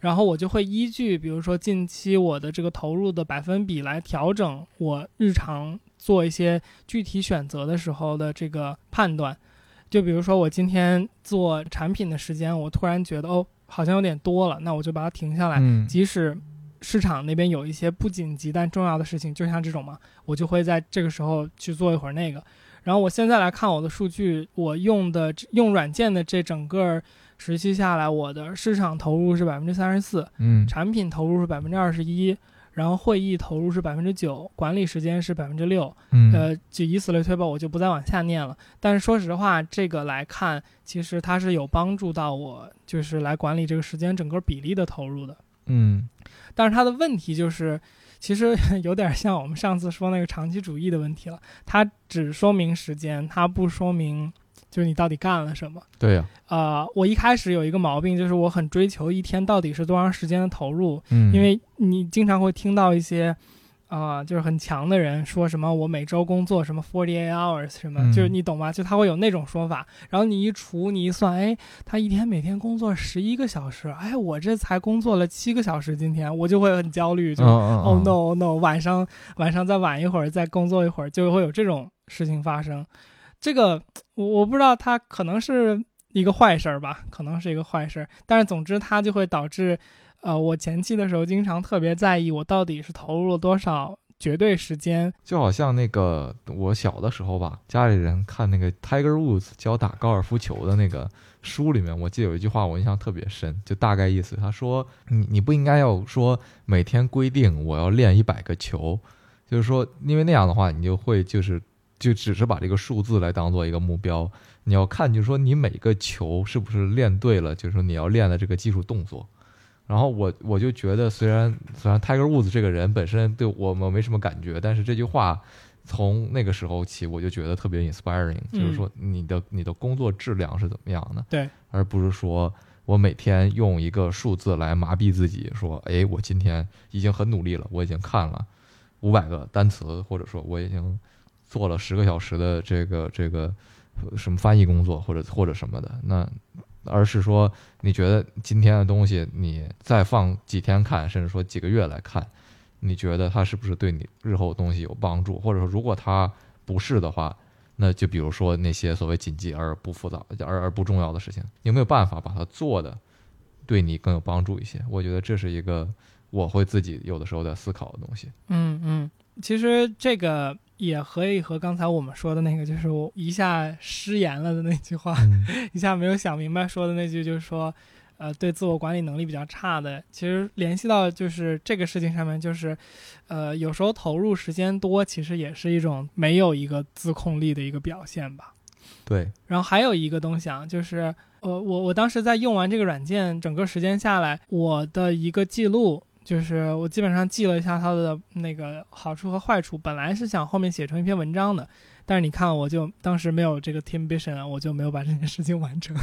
然后我就会依据比如说近期我的这个投入的百分比来调整我日常做一些具体选择的时候的这个判断。就比如说我今天做产品的时间，我突然觉得哦，好像有点多了，那我就把它停下来。嗯即使市场那边有一些不紧急但重要的事情，就像这种嘛，我就会在这个时候去做一会儿那个。然后我现在来看我的数据，我用的用软件的这整个时期下来，我的市场投入是百分之三十四，嗯产品投入是百分之二十一，然后会议投入是百分之九，管理时间是百分之六。嗯呃，就以此类推吧，我就不再往下念了。但是说实话，这个来看，其实它是有帮助到我，就是来管理这个时间整个比例的投入的。嗯但是它的问题就是，其实 有点像我们上次说那个长期主义的问题了。它只说明时间，它不说明就是你到底干了什么。对呀呃，我一开始有一个毛病，就是我很追求一天到底是多长时间的投入，嗯因为你经常会听到一些，啊、就是很强的人说什么我每周工作什么 forty eight hours 什么，嗯就是你懂吗？就他会有那种说法，然后你一除你一算，哎，他一天每天工作十一个小时，哎，我这才工作了七个小时，今天我就会很焦虑，就、哦 no oh no，晚上晚上再晚一会儿，再工作一会儿，就会有这种事情发生。这个我我不知道，它可能是一个坏事儿吧，可能是一个坏事儿，但是总之它就会导致，呃，我前期的时候经常特别在意我到底是投入了多少绝对时间，就好像那个我小的时候吧，家里人看那个 Tiger Woods 教打高尔夫球的那个书里面，我记得有一句话我印象特别深，就大概意思，他说你你不应该要说每天规定我要练一百个球，就是说因为那样的话你就会就是就只是把这个数字来当做一个目标，你要看就是说你每个球是不是练对了，就是说你要练的这个技术动作。然后我我就觉得，虽然虽然 Tiger Woods 这个人本身对我们没什么感觉，但是这句话从那个时候起，我就觉得特别 inspiring，、嗯就是说你的你的工作质量是怎么样的，对，而不是说我每天用一个数字来麻痹自己，说，哎，我今天已经很努力了，我已经看了五百个单词，或者说我已经做了十个小时的这个这个什么翻译工作，或者或者什么的，那而是说你觉得今天的东西，你再放几天看，甚至说几个月来看，你觉得它是不是对你日后的东西有帮助？或者说，如果它不是的话，那就比如说那些所谓紧急而不复杂而而不重要的事情，有没有办法把它做的对你更有帮助一些？我觉得这是一个我会自己有的时候在思考的东西。嗯嗯，其实这个也可以和刚才我们说的那个，就是我一下失言了的那句话，嗯 一下没有想明白说的那句，就是说，呃，对自我管理能力比较差的，其实联系到就是这个事情上面，就是，呃，有时候投入时间多，其实也是一种没有一个自控力的一个表现吧。对，然后还有一个东西啊，就是呃，我我当时在用完这个软件，整个时间下来，我的一个记录，就是我基本上记了一下它的那个好处和坏处。本来是想后面写成一篇文章的，但是你看，我就当时没有这个 Team Vision，啊我就没有把这件事情完成，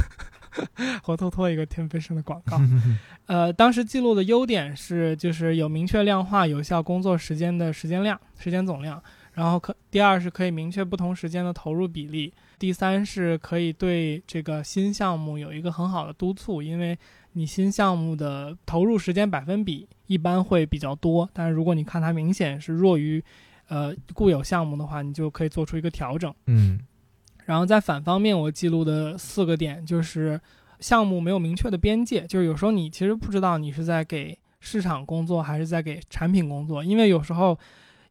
活脱脱一个 Team Vision 的广告。呃，当时记录的优点是，就是有明确量化有效工作时间的时间量、时间总量。然后可第二是可以明确不同时间的投入比例，第三是可以对这个新项目有一个很好的督促，因为你新项目的投入时间百分比一般会比较多，但是如果你看它明显是弱于呃固有项目的话，你就可以做出一个调整。嗯然后在反方面，我记录的四个点就是项目没有明确的边界，就是有时候你其实不知道你是在给市场工作还是在给产品工作，因为有时候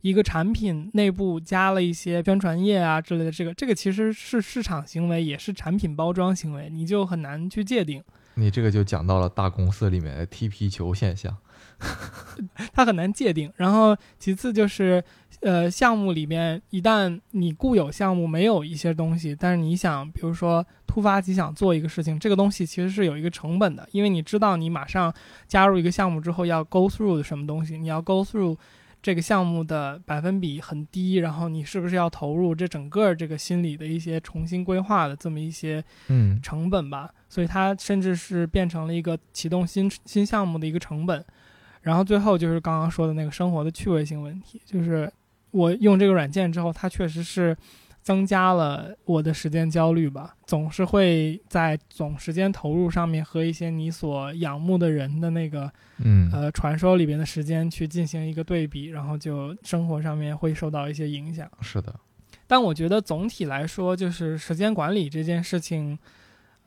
一个产品内部加了一些宣传页啊之类的，这个这个其实是市场行为，也是产品包装行为，你就很难去界定，你这个就讲到了大公司里面的踢皮球现象。它很难界定。然后其次就是，呃，项目里面一旦你固有项目没有一些东西，但是你想，比如说突发奇想做一个事情，这个东西其实是有一个成本的，因为你知道你马上加入一个项目之后要 go through 什么东西，你要 go through 这个项目的百分比很低，然后你是不是要投入这整个这个心理的一些重新规划的这么一些嗯成本吧，所以它甚至是变成了一个启动新新项目的一个成本。然后最后就是刚刚说的那个生活的趣味性问题，就是我用这个软件之后，它确实是增加了我的时间焦虑吧，总是会在总时间投入上面和一些你所仰慕的人的那个嗯呃传说里边的时间去进行一个对比，然后就生活上面会受到一些影响。是的，但我觉得总体来说，就是时间管理这件事情，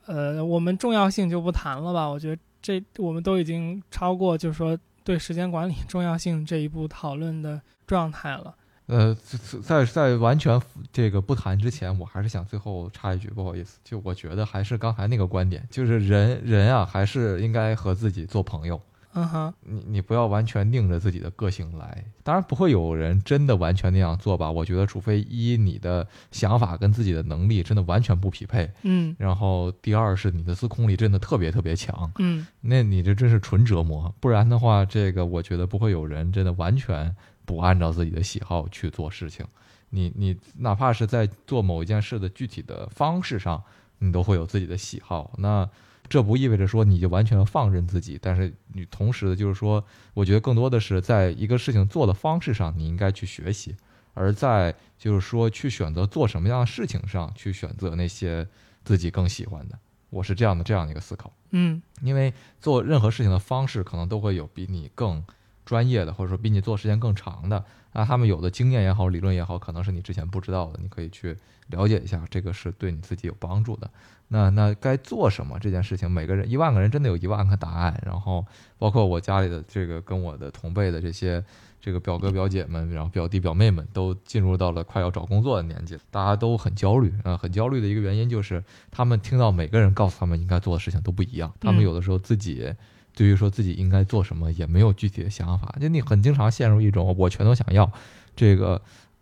呃，我们重要性就不谈了吧。我觉得这我们都已经超过，就是说对时间管理重要性这一步讨论的状态了。呃，在在在完全这个不谈之前，我还是想最后插一句，不好意思，就我觉得还是刚才那个观点，就是人人啊，还是应该和自己做朋友。嗯哼，你你不要完全拧着自己的个性来，当然不会有人真的完全那样做吧。我觉得，除非一你的想法跟自己的能力真的完全不匹配，嗯然后第二是你的自控力真的特别特别强，嗯那你这真是纯折磨。不然的话，这个我觉得不会有人真的完全不按照自己的喜好去做事情。你你哪怕是在做某一件事的具体的方式上，你都会有自己的喜好。那这不意味着说你就完全放任自己，但是你同时的就是说，我觉得更多的是在一个事情做的方式上，你应该去学习，而在就是说去选择做什么样的事情上去选择那些自己更喜欢的。我是这样的这样的一个思考，嗯因为做任何事情的方式可能都会有比你更专业的，或者说比你做时间更长的，那他们有的经验也好，理论也好，可能是你之前不知道的，你可以去了解一下，这个是对你自己有帮助的。那那该做什么这件事情，每个人一万个人真的有一万个答案，然后包括我家里的这个跟我的同辈的这些这个表哥表姐们，然后表弟表妹们都进入到了快要找工作的年纪，大家都很焦虑啊、很焦虑的一个原因就是他们听到每个人告诉他们应该做的事情都不一样，他们嗯有的时候自己对于说自己应该做什么也没有具体的想法，就你很经常陷入一种我全都想要，这个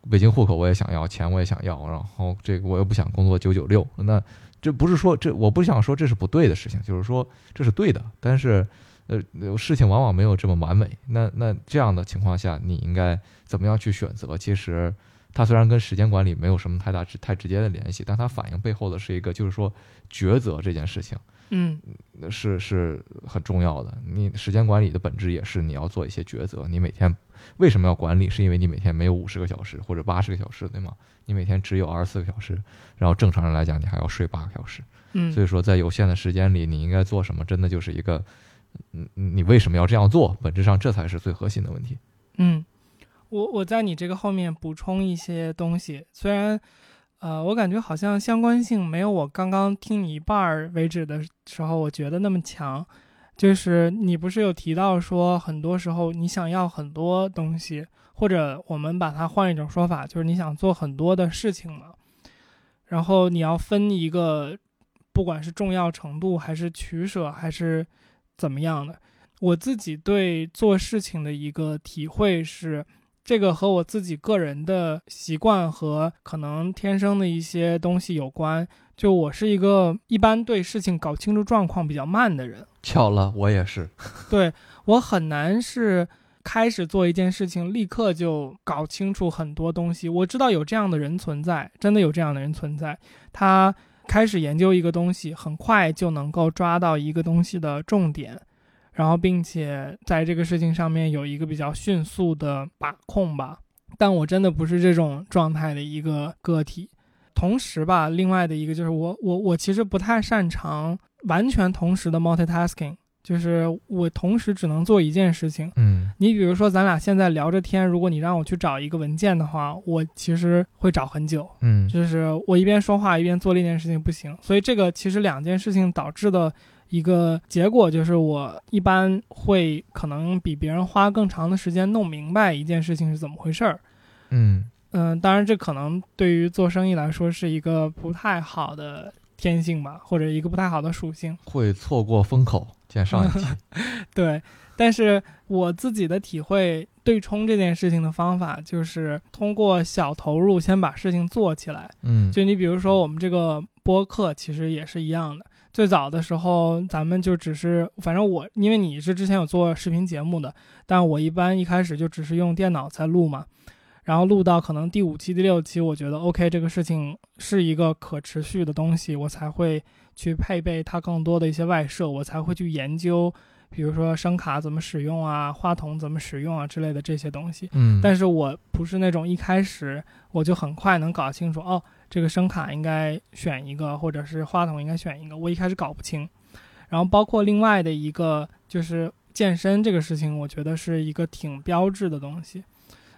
北京户口我也想要，钱我也想要，然后这个我又不想工作九九六，那这不是说这我不想说这是不对的事情，就是说这是对的，但是呃事情往往没有这么完美，那那这样的情况下你应该怎么样去选择？其实它虽然跟时间管理没有什么太大直太直接的联系，但它反映背后的是一个就是说抉择这件事情。嗯是是很重要的。你时间管理的本质也是你要做一些抉择。你每天为什么要管理？是因为你每天没有五十个小时或者八十个小时，对吗？你每天只有二十四个小时，然后正常人来讲，你还要睡八个小时。嗯，所以说，在有限的时间里，你应该做什么，真的就是一个，嗯，你为什么要这样做？本质上，这才是最核心的问题。嗯，我我在你这个后面补充一些东西，虽然，呃，我感觉好像相关性没有我刚刚听你一半儿为止的时候，我觉得那么强。就是你不是有提到说，很多时候你想要很多东西，或者我们把它换一种说法，就是你想做很多的事情嘛，然后你要分一个，不管是重要程度，还是取舍，还是怎么样的。我自己对做事情的一个体会是，这个和我自己个人的习惯和可能天生的一些东西有关。就我是一个一般对事情搞清楚状况比较慢的人，巧了，我也是。对我很难是开始做一件事情，立刻就搞清楚很多东西。我知道有这样的人存在，真的有这样的人存在，他开始研究一个东西，很快就能够抓到一个东西的重点。然后，并且在这个事情上面有一个比较迅速的把控吧，但我真的不是这种状态的一个个体。同时吧，另外的一个就是我我我其实不太擅长完全同时的 multitasking，就是我同时只能做一件事情。嗯你比如说，咱俩现在聊着天，如果你让我去找一个文件的话，我其实会找很久。嗯就是我一边说话一边做另一件事情不行，所以这个其实两件事情导致的一个结果就是，我一般会可能比别人花更长的时间弄明白一件事情是怎么回事儿。嗯嗯，当然这可能对于做生意来说是一个不太好的天性吧，或者一个不太好的属性。会错过风口。见上一 集。对，但是我自己的体会，对冲这件事情的方法就是通过小投入先把事情做起来。嗯就你比如说我们这个播客，其实也是一样的。最早的时候，咱们就只是，反正我因为你是之前有做视频节目的，但我一般一开始就只是用电脑在录嘛，然后录到可能第五期、第六期，我觉得 OK，这个事情是一个可持续的东西，我才会去配备它更多的一些外设，我才会去研究，比如说声卡怎么使用啊，话筒怎么使用啊之类的这些东西。嗯，但是我不是那种一开始我就很快能搞清楚哦，这个声卡应该选一个，或者是话筒应该选一个，我一开始搞不清。然后包括另外的一个就是健身这个事情，我觉得是一个挺标志的东西。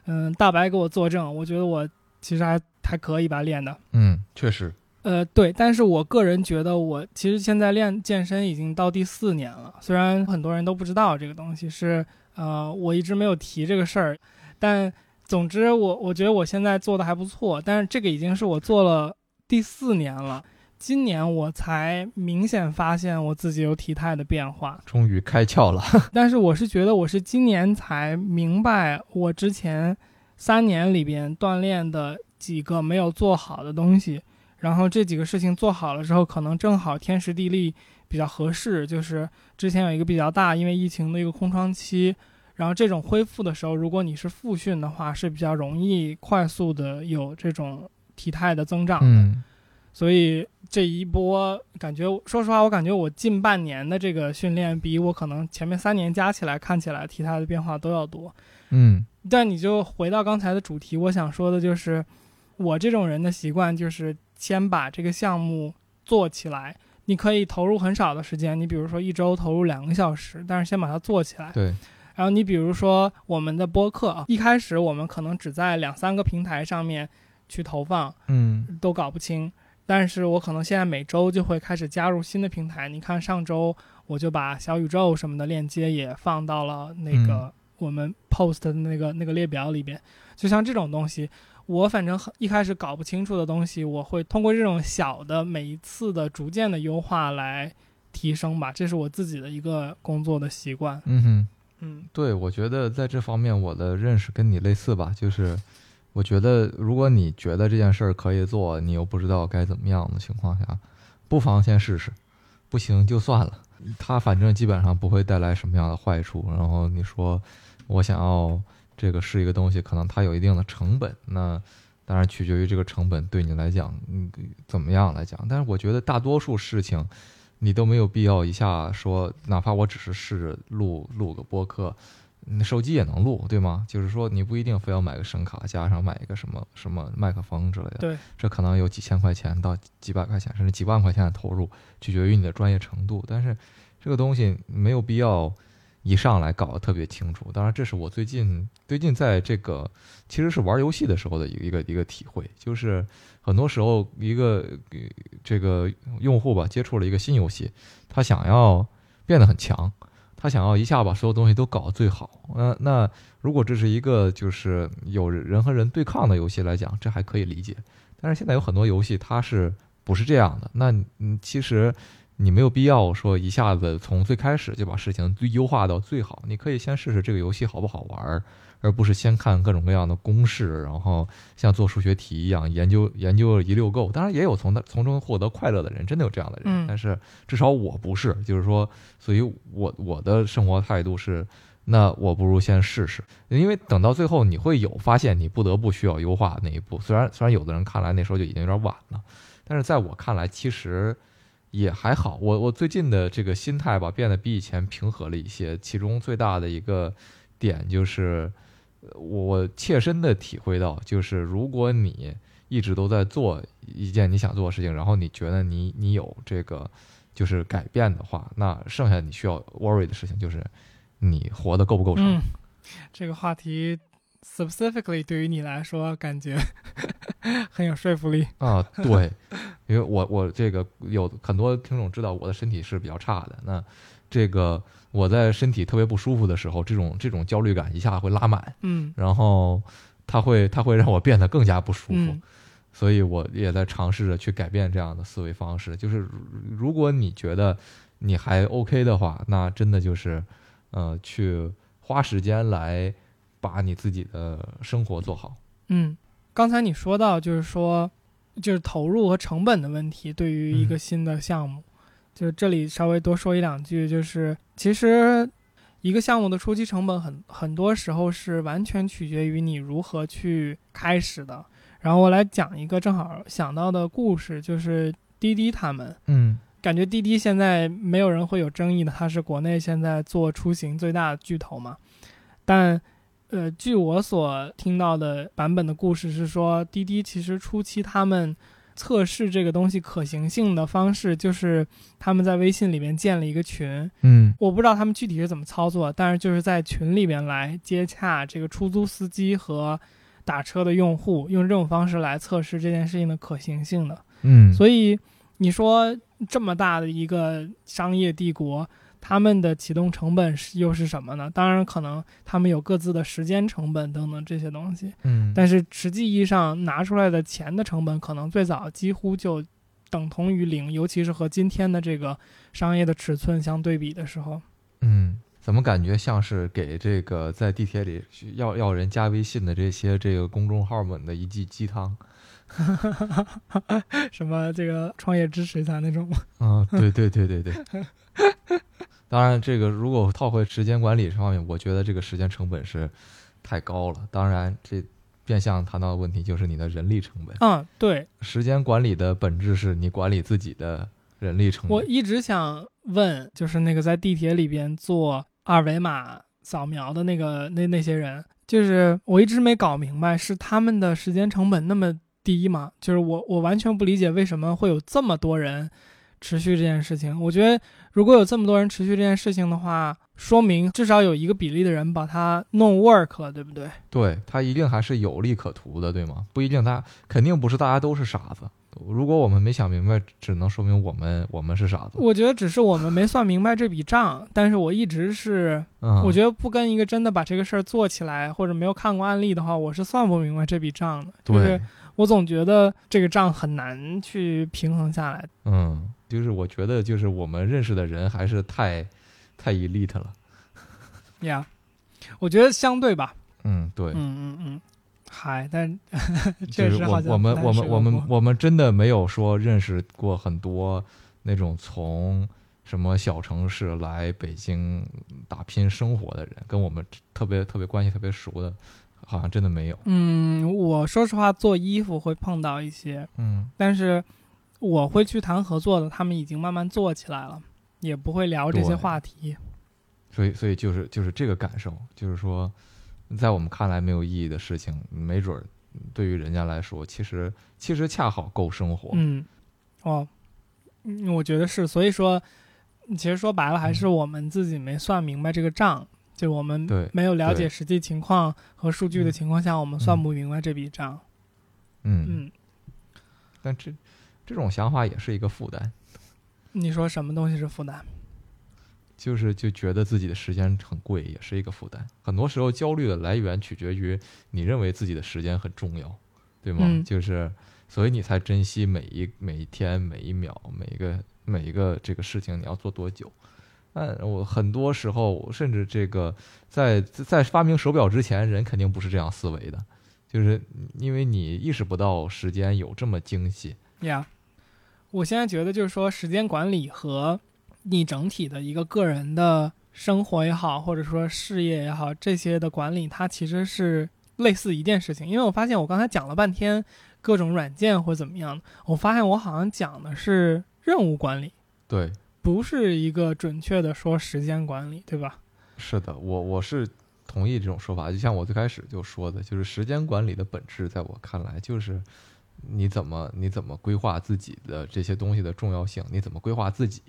嗯，大白给我作证，我觉得我其实还还可以吧练的。嗯，确实，呃，对，但是我个人觉得，我其实现在练健身已经到第四年了。虽然很多人都不知道这个东西是，呃，我一直没有提这个事儿，但总之我我觉得我现在做的还不错。但是这个已经是我做了第四年了，今年我才明显发现我自己有体态的变化。终于开窍了。但是我是觉得我是今年才明白，我之前三年里边锻炼的几个没有做好的东西，然后这几个事情做好了之后，可能正好天时地利比较合适。就是之前有一个比较大，因为疫情的一个空窗期，然后这种恢复的时候，如果你是复训的话，是比较容易快速的有这种体态的增长的。嗯所以这一波感觉，说实话，我感觉我近半年的这个训练，比我可能前面三年加起来看起来，体态的变化都要多。嗯但你就回到刚才的主题，我想说的就是，我这种人的习惯就是先把这个项目做起来。你可以投入很少的时间，你比如说一周投入两个小时，但是先把它做起来。对，然后你比如说我们的播客啊，一开始我们可能只在两三个平台上面去投放，嗯都搞不清。但是我可能现在每周就会开始加入新的平台。你看上周我就把小宇宙什么的链接也放到了那个我们 post 的那个那个列表里边。就像这种东西，我反正很一开始搞不清楚的东西，我会通过这种小的每一次的逐渐的优化来提升吧。这是我自己的一个工作的习惯。嗯哼。嗯对，我觉得在这方面我的认识跟你类似吧，就是我觉得如果你觉得这件事儿可以做，你又不知道该怎么样的情况下，不妨先试试，不行就算了。它反正基本上不会带来什么样的坏处。然后你说我想要这个试一个东西，可能它有一定的成本，那当然取决于这个成本对你来讲，嗯，怎么样来讲。但是我觉得大多数事情。你都没有必要一下说，哪怕我只是试着录录个播客，你手机也能录，对吗？就是说你不一定非要买个声卡，加上买一个什么什么麦克风之类的。对，这可能有几千块钱到几百块钱，甚至几万块钱的投入，取决于你的专业程度。但是这个东西没有必要一上来搞得特别清楚。当然，这是我最近最近在这个其实是玩游戏的时候的一个一个一个体会，就是很多时候一个这个用户吧接触了一个新游戏，他想要变得很强，他想要一下把所有东西都搞得最好。那那如果这是一个就是有人和人对抗的游戏来讲，这还可以理解。但是现在有很多游戏它是不是这样的？那嗯，其实你没有必要说一下子从最开始就把事情优化到最好，你可以先试试这个游戏好不好玩儿。而不是先看各种各样的公式，然后像做数学题一样研究研究一溜够。当然，也有从从中获得快乐的人，真的有这样的人。嗯但是至少我不是，就是说，所以我我的生活态度是，那我不如先试试，因为等到最后你会有发现，你不得不需要优化那一步。虽然虽然有的人看来那时候就已经有点晚了，但是在我看来，其实也还好。我我最近的这个心态吧，变得比以前平和了一些。其中最大的一个点就是。我切身的体会到，就是如果你一直都在做一件你想做的事情，然后你觉得你你有这个就是改变的话，那剩下你需要 worry 的事情就是你活得够不够长。这个话题 specifically 对于你来说，感觉 很有说服力。啊，对，因为我我这个有很多听众知道我的身体是比较差的，那这个我在身体特别不舒服的时候，这种这种焦虑感一下会拉满，嗯然后它会它会让我变得更加不舒服。嗯所以我也在尝试着去改变这样的思维方式。就是如如果你觉得你还 OK 的话，那真的就是，呃，去花时间来把你自己的生活做好。嗯，刚才你说到就是说，就是投入和成本的问题，对于一个嗯新的项目，就这里稍微多说一两句，就是其实一个项目的初期成本很很多时候是完全取决于你如何去开始的。然后我来讲一个正好想到的故事，就是滴滴他们。嗯感觉滴滴现在没有人会有争议的，它是国内现在做出行最大的巨头嘛。但，呃，据我所听到的版本的故事是说，滴滴其实初期他们测试这个东西可行性的方式，就是他们在微信里面建了一个群，嗯我不知道他们具体是怎么操作，但是就是在群里面来接洽这个出租司机和打车的用户，用这种方式来测试这件事情的可行性的。嗯，所以你说这么大的一个商业帝国，他们的启动成本是又是什么呢？当然，可能他们有各自的时间成本等等这些东西，嗯，但是实际意义上拿出来的钱的成本，可能最早几乎就等同于零，尤其是和今天的这个商业的尺寸相对比的时候。嗯，怎么感觉像是给这个在地铁里要要人加微信的这些这个公众号们的一剂鸡汤？什么这个创业支持一下那种吗？啊，对对对对对。当然，这个如果套回时间管理这方面，我觉得这个时间成本是太高了。当然，这变相谈到的问题就是你的人力成本。嗯，对，时间管理的本质是你管理自己的人力成本。我一直想问，就是那个在地铁里边做二维码扫描的那个那那些人，就是我一直没搞明白，是他们的时间成本那么低吗？就是我我完全不理解为什么会有这么多人持续这件事情。我觉得如果有这么多人持续这件事情的话，说明至少有一个比例的人把它弄 work 了，对不对？对他一定还是有利可图的，对吗？不一定，他肯定不是大家都是傻子。如果我们没想明白，只能说明我们我们是傻子。我觉得只是我们没算明白这笔账，但是我一直是，嗯，我觉得不跟一个真的把这个事儿做起来，或者没有看过案例的话，我是算不明白这笔账的。就是，我总觉得这个账很难去平衡下来。嗯，就是我觉得就是我们认识的人还是太太 elite 了。呀、我觉得相对吧，嗯，对。嗯嗯嗯，嗨，但 确实好像我们我们我们我们真的没有说认识过很多那种从什么小城市来北京打拼生活的人，跟我们特别特别关系特别熟的，好像真的没有。嗯，我说实话，做衣服会碰到一些，嗯但是我会去谈合作的，他们已经慢慢做起来了，也不会聊这些话题。所以所以就是就是这个感受，就是说，在我们看来没有意义的事情，没准儿对于人家来说，其实其实恰好够生活。嗯，哦，嗯我觉得是，所以说，其实说白了，还是我们自己没算明白这个账，就我们没有了解实际情况和数据的情况下，我们算不明白这笔账。嗯，嗯，但这这种想法也是一个负担。你说什么东西是负担？就是就觉得自己的时间很贵，也是一个负担。很多时候焦虑的来源取决于你认为自己的时间很重要，对吗？嗯就是所以你才珍惜每一每一天、每一秒、每一个每一个这个事情你要做多久。但我很多时候，甚至这个在在发明手表之前，人肯定不是这样思维的，就是因为你意识不到时间有这么精细。呀我现在觉得就是说，时间管理和你整体的一个个人的生活也好，或者说事业也好，这些的管理，它其实是类似一件事情。因为我发现我刚才讲了半天各种软件或怎么样，我发现我好像讲的是任务管理，对，不是一个准确的说时间管理，对吧？是的，我我是同意这种说法。就像我最开始就说的，就是时间管理的本质，在我看来就是你怎么你怎么规划自己的这些东西的重要性，你怎么规划自己。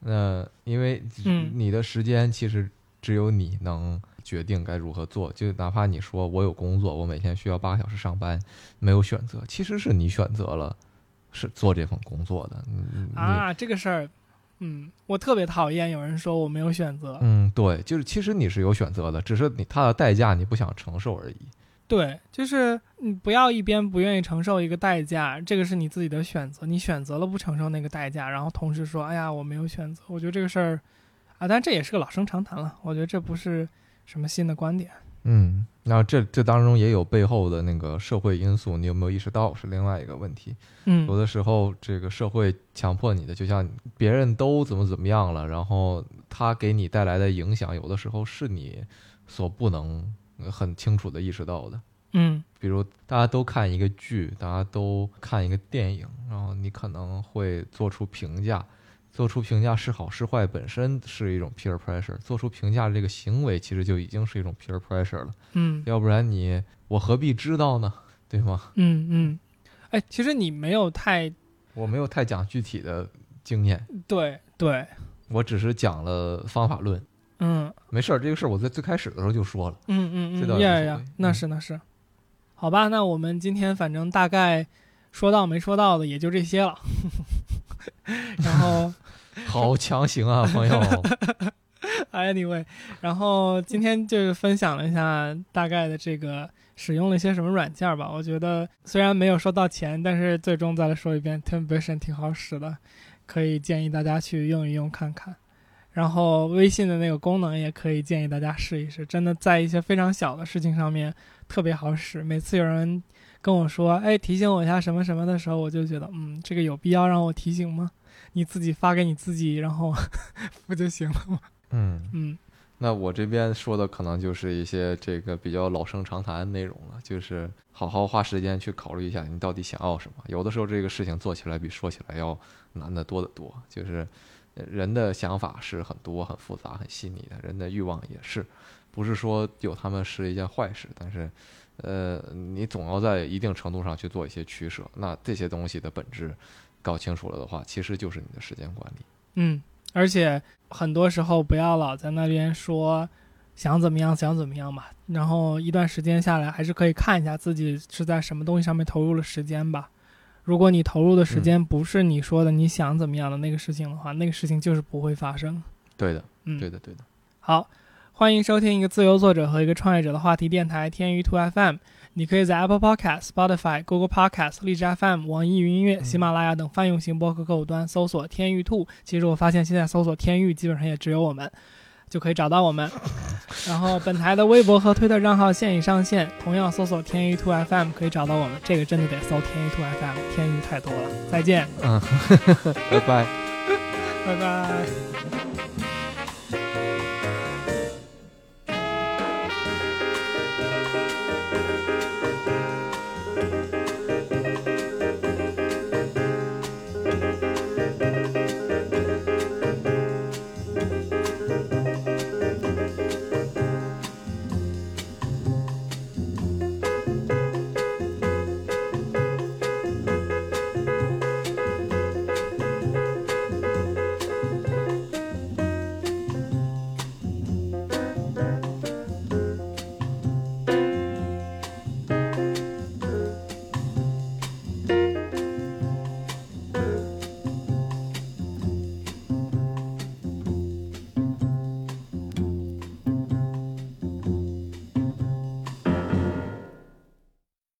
那因为嗯你的时间其实只有你能决定该如何做，就哪怕你说我有工作，我每天需要八个小时上班，没有选择，其实是你选择了是做这份工作的。啊，这个事儿，嗯，我特别讨厌有人说我没有选择。嗯，对，就是其实你是有选择的，只是你它的代价你不想承受而已。对，就是你不要一边不愿意承受一个代价，这个是你自己的选择，你选择了不承受那个代价，然后同时说，哎呀，我没有选择。我觉得这个事儿，啊，但这也是个老生常谈了，我觉得这不是什么新的观点。嗯，那这这当中也有背后的那个社会因素，你有没有意识到是另外一个问题。嗯有嗯的时候，这个社会强迫你的，就像别人都怎么怎么样了，然后他给你带来的影响，有的时候是你所不能呃很清楚的意识到的。嗯比如大家都看一个剧，大家都看一个电影，然后你可能会做出评价，做出评价是好是坏，本身是一种 peer pressure，做出评价这个行为其实就已经是一种 peer pressure 了。嗯要不然你我何必知道呢？对吗？嗯嗯，哎，其实你没有太我没有太讲具体的经验，对对，我只是讲了方法论。嗯没事儿，这个事儿我在最开始的时候就说了。嗯嗯嗯，呀呀那嗯是那是，好吧，那我们今天反正大概说到没说到的也就这些了，然后。好强行啊，朋友！Anyway，然后今天就是分享了一下大概的这个使用了一些什么软件吧。我觉得虽然没有收到钱，但是最终再来说一遍，Teamvision 挺好使的，可以建议大家去用一用看看。然后微信的那个功能也可以建议大家试一试，真的在一些非常小的事情上面特别好使。每次有人跟我说“哎，提醒我一下什么什么”的时候，我就觉得，嗯，这个有必要让我提醒吗？你自己发给你自己，然后 不就行了吗？嗯，嗯那我这边说的可能就是一些这个比较老生常谈的内容了，就是好好花时间去考虑一下你到底想要什么。有的时候这个事情做起来比说起来要难得多得多。就是人的想法是很多、很复杂、很细腻的，人的欲望也是，不是说有他们是一件坏事，但是，呃，你总要在一定程度上去做一些取舍。那这些东西的本质搞清楚了的话，其实就是你的时间管理。嗯。而且很多时候不要老在那边说想怎么样想怎么样吧，然后一段时间下来还是可以看一下自己是在什么东西上面投入了时间吧。如果你投入的时间不是你说的你想怎么样的那个事情的话，那个事情就是不会发生。对的，嗯，对的，对的。好，欢迎收听一个自由作者和一个创业者的话题电台天娱兔 FM。你可以在 Apple Podcast、Spotify、Google Podcast、荔枝 FM、网易云音乐、喜马拉雅等泛用型播客客户端搜索“天域兔”。其实我发现现在搜索“天域”基本上也只有我们，就可以找到我们。然后本台的微博和推特账号现已上线，同样搜索“天域兔 FM” 可以找到我们。这个真的得搜“天域兔 FM”，天娱太多了。再见。嗯，拜拜，拜拜。